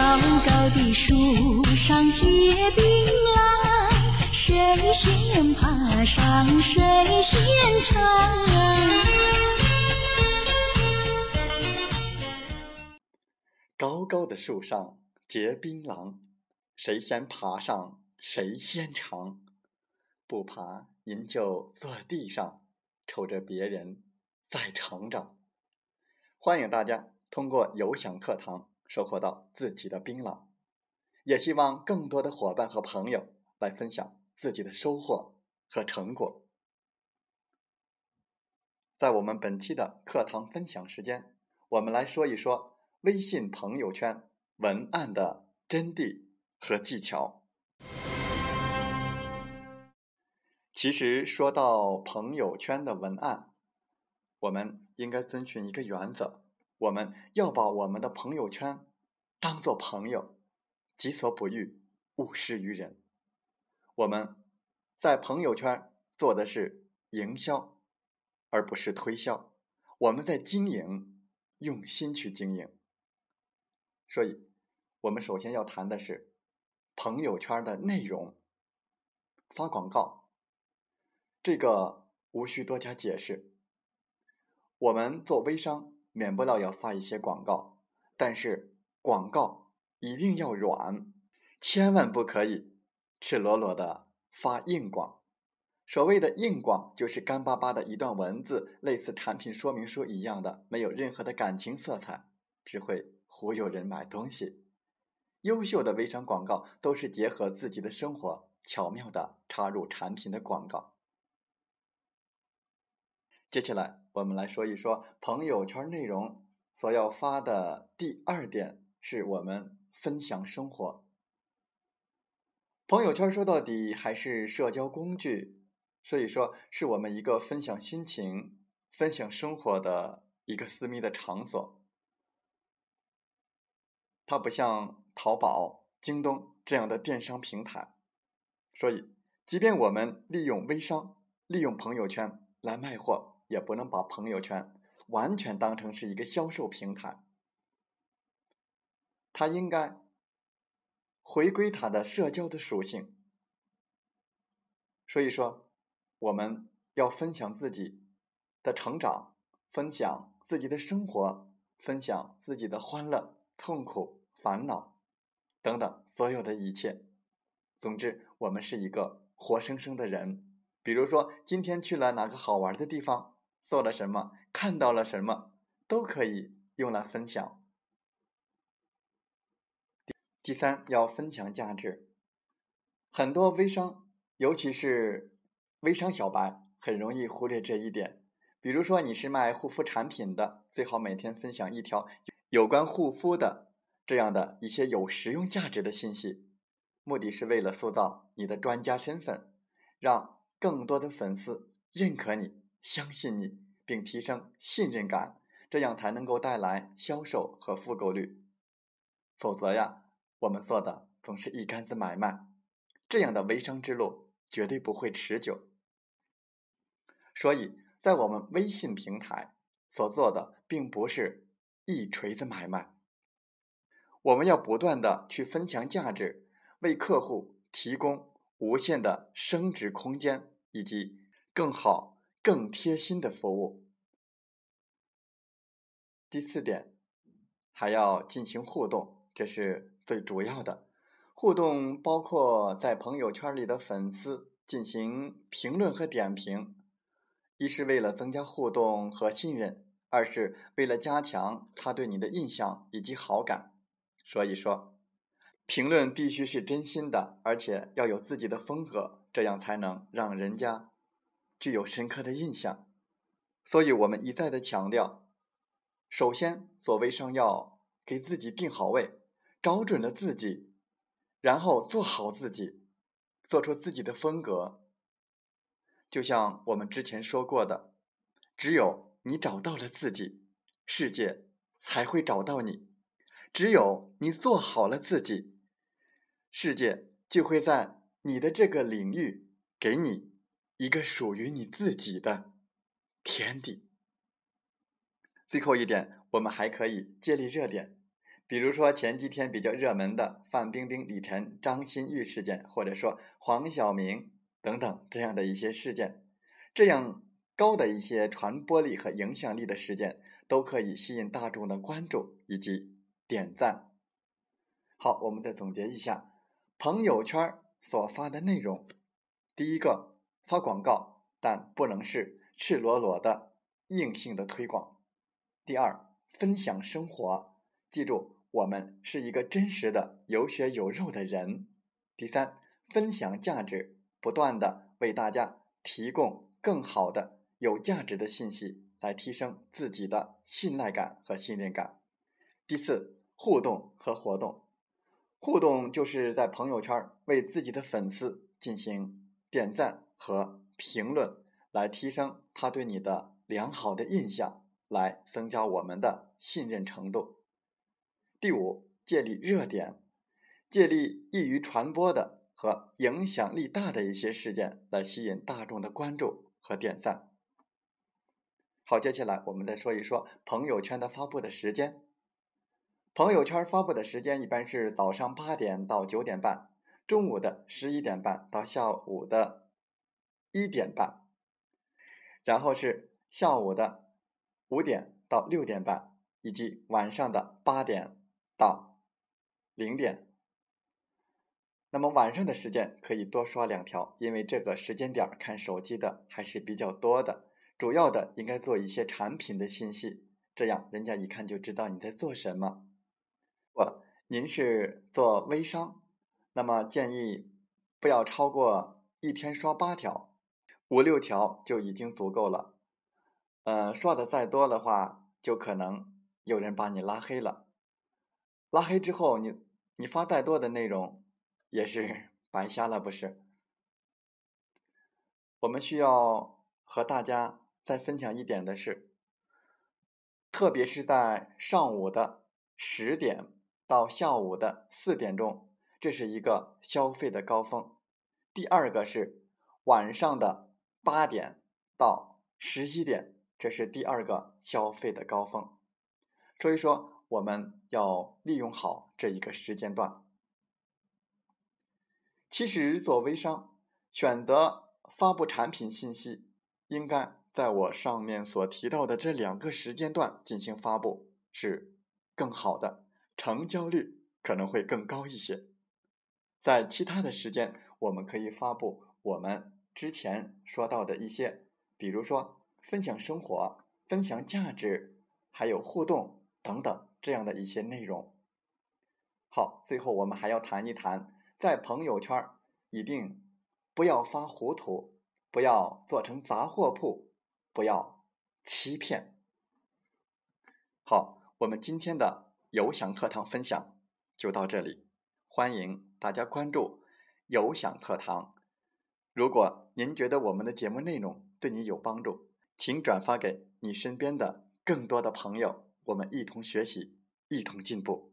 高高的树上结槟榔，谁先爬上谁先尝。高高的树上结槟榔，谁先爬上谁先尝。不爬，您就坐地上，瞅着别人在成长。欢迎大家通过有享课堂。收获到自己的槟榔，也希望更多的伙伴和朋友来分享自己的收获和成果。在我们本期的课堂分享时间，我们来说一说微信朋友圈文案的真谛和技巧。其实说到朋友圈的文案，我们应该遵循一个原则。我们要把我们的朋友圈当做朋友，己所不欲，勿施于人。我们在朋友圈做的是营销，而不是推销。我们在经营，用心去经营。所以，我们首先要谈的是朋友圈的内容。发广告，这个无需多加解释。我们做微商。免不了要发一些广告，但是广告一定要软，千万不可以赤裸裸的发硬广。所谓的硬广，就是干巴巴的一段文字，类似产品说明书一样的，没有任何的感情色彩，只会忽悠人买东西。优秀的微商广告都是结合自己的生活，巧妙的插入产品的广告。接下来，我们来说一说朋友圈内容所要发的第二点，是我们分享生活。朋友圈说到底还是社交工具，所以说是我们一个分享心情、分享生活的一个私密的场所。它不像淘宝、京东这样的电商平台，所以，即便我们利用微商、利用朋友圈来卖货。也不能把朋友圈完全当成是一个销售平台，它应该回归它的社交的属性。所以说，我们要分享自己的成长，分享自己的生活，分享自己的欢乐、痛苦、烦恼等等所有的一切。总之，我们是一个活生生的人。比如说，今天去了哪个好玩的地方。做了什么，看到了什么，都可以用来分享。第三，要分享价值。很多微商，尤其是微商小白，很容易忽略这一点。比如说，你是卖护肤产品的，最好每天分享一条有关护肤的这样的一些有实用价值的信息，目的是为了塑造你的专家身份，让更多的粉丝认可你。相信你，并提升信任感，这样才能够带来销售和复购率。否则呀，我们做的总是一竿子买卖，这样的微商之路绝对不会持久。所以在我们微信平台所做的，并不是一锤子买卖，我们要不断的去分享价值，为客户提供无限的升值空间，以及更好。更贴心的服务。第四点，还要进行互动，这是最主要的。互动包括在朋友圈里的粉丝进行评论和点评，一是为了增加互动和信任，二是为了加强他对你的印象以及好感。所以说，评论必须是真心的，而且要有自己的风格，这样才能让人家。具有深刻的印象，所以我们一再的强调：首先，做微商要给自己定好位，找准了自己然后做好自己，做出自己的风格。就像我们之前说过的，只有你找到了自己，世界才会找到你；只有你做好了自己，世界就会在你的这个领域给你一个属于你自己的天地。最后一点，我们还可以借力热点，比如说前几天比较热门的范冰冰、李晨、张馨予事件，或者说黄晓明。等等，这样的一些事件，这样高的一些传播力和影响力的事件，都可以吸引大众的关注以及点赞。好，我们再总结一下朋友圈所发的内容：第一个，发广告，但不能是赤裸裸的硬性的推广；第二，分享生活，记住我们是一个真实的有血有肉的人；第三，分享价值。不断的为大家提供更好的、有价值的信息，来提升自己的信赖感和信任感。第四，互动和活动。互动就是在朋友圈为自己的粉丝进行点赞和评论，来提升他对你的良好的印象，来增加我们的信任程度。第五，建立热点，建立易于传播的。和影响力大的一些事件来吸引大众的关注和点赞。好，接下来我们再说一说朋友圈的发布的时间。朋友圈发布的时间一般是早上八点到九点半，中午的十一点半到下午的一点半，然后是下午的五点到六点半，以及晚上的八点到零点。那么晚上的时间可以多刷两条，因为这个时间点看手机的还是比较多的。主要的应该做一些产品的信息，这样人家一看就知道你在做什么。不，您是做微商，那么建议不要超过一天刷八条，五六条就已经足够了。呃，刷的再多的话，就可能有人把你拉黑了。拉黑之后，你你发再多的内容。也是 白瞎了，不是？我们需要和大家再分享一点的是，特别是在上午的十点到下午的四点钟，这是一个消费的高峰；第二个是晚上的八点到十一点，这是第二个消费的高峰。所以说，我们要利用好这一个时间段。其实做微商，选择发布产品信息，应该在我上面所提到的这两个时间段进行发布是更好的，成交率可能会更高一些。在其他的时间，我们可以发布我们之前说到的一些，比如说分享生活、分享价值，还有互动等等这样的一些内容。好，最后我们还要谈一谈。在朋友圈一定不要发糊涂，不要做成杂货铺，不要欺骗。好，我们今天的有享课堂分享就到这里，欢迎大家关注有享课堂。如果您觉得我们的节目内容对你有帮助，请转发给你身边的更多的朋友，我们一同学习，一同进步。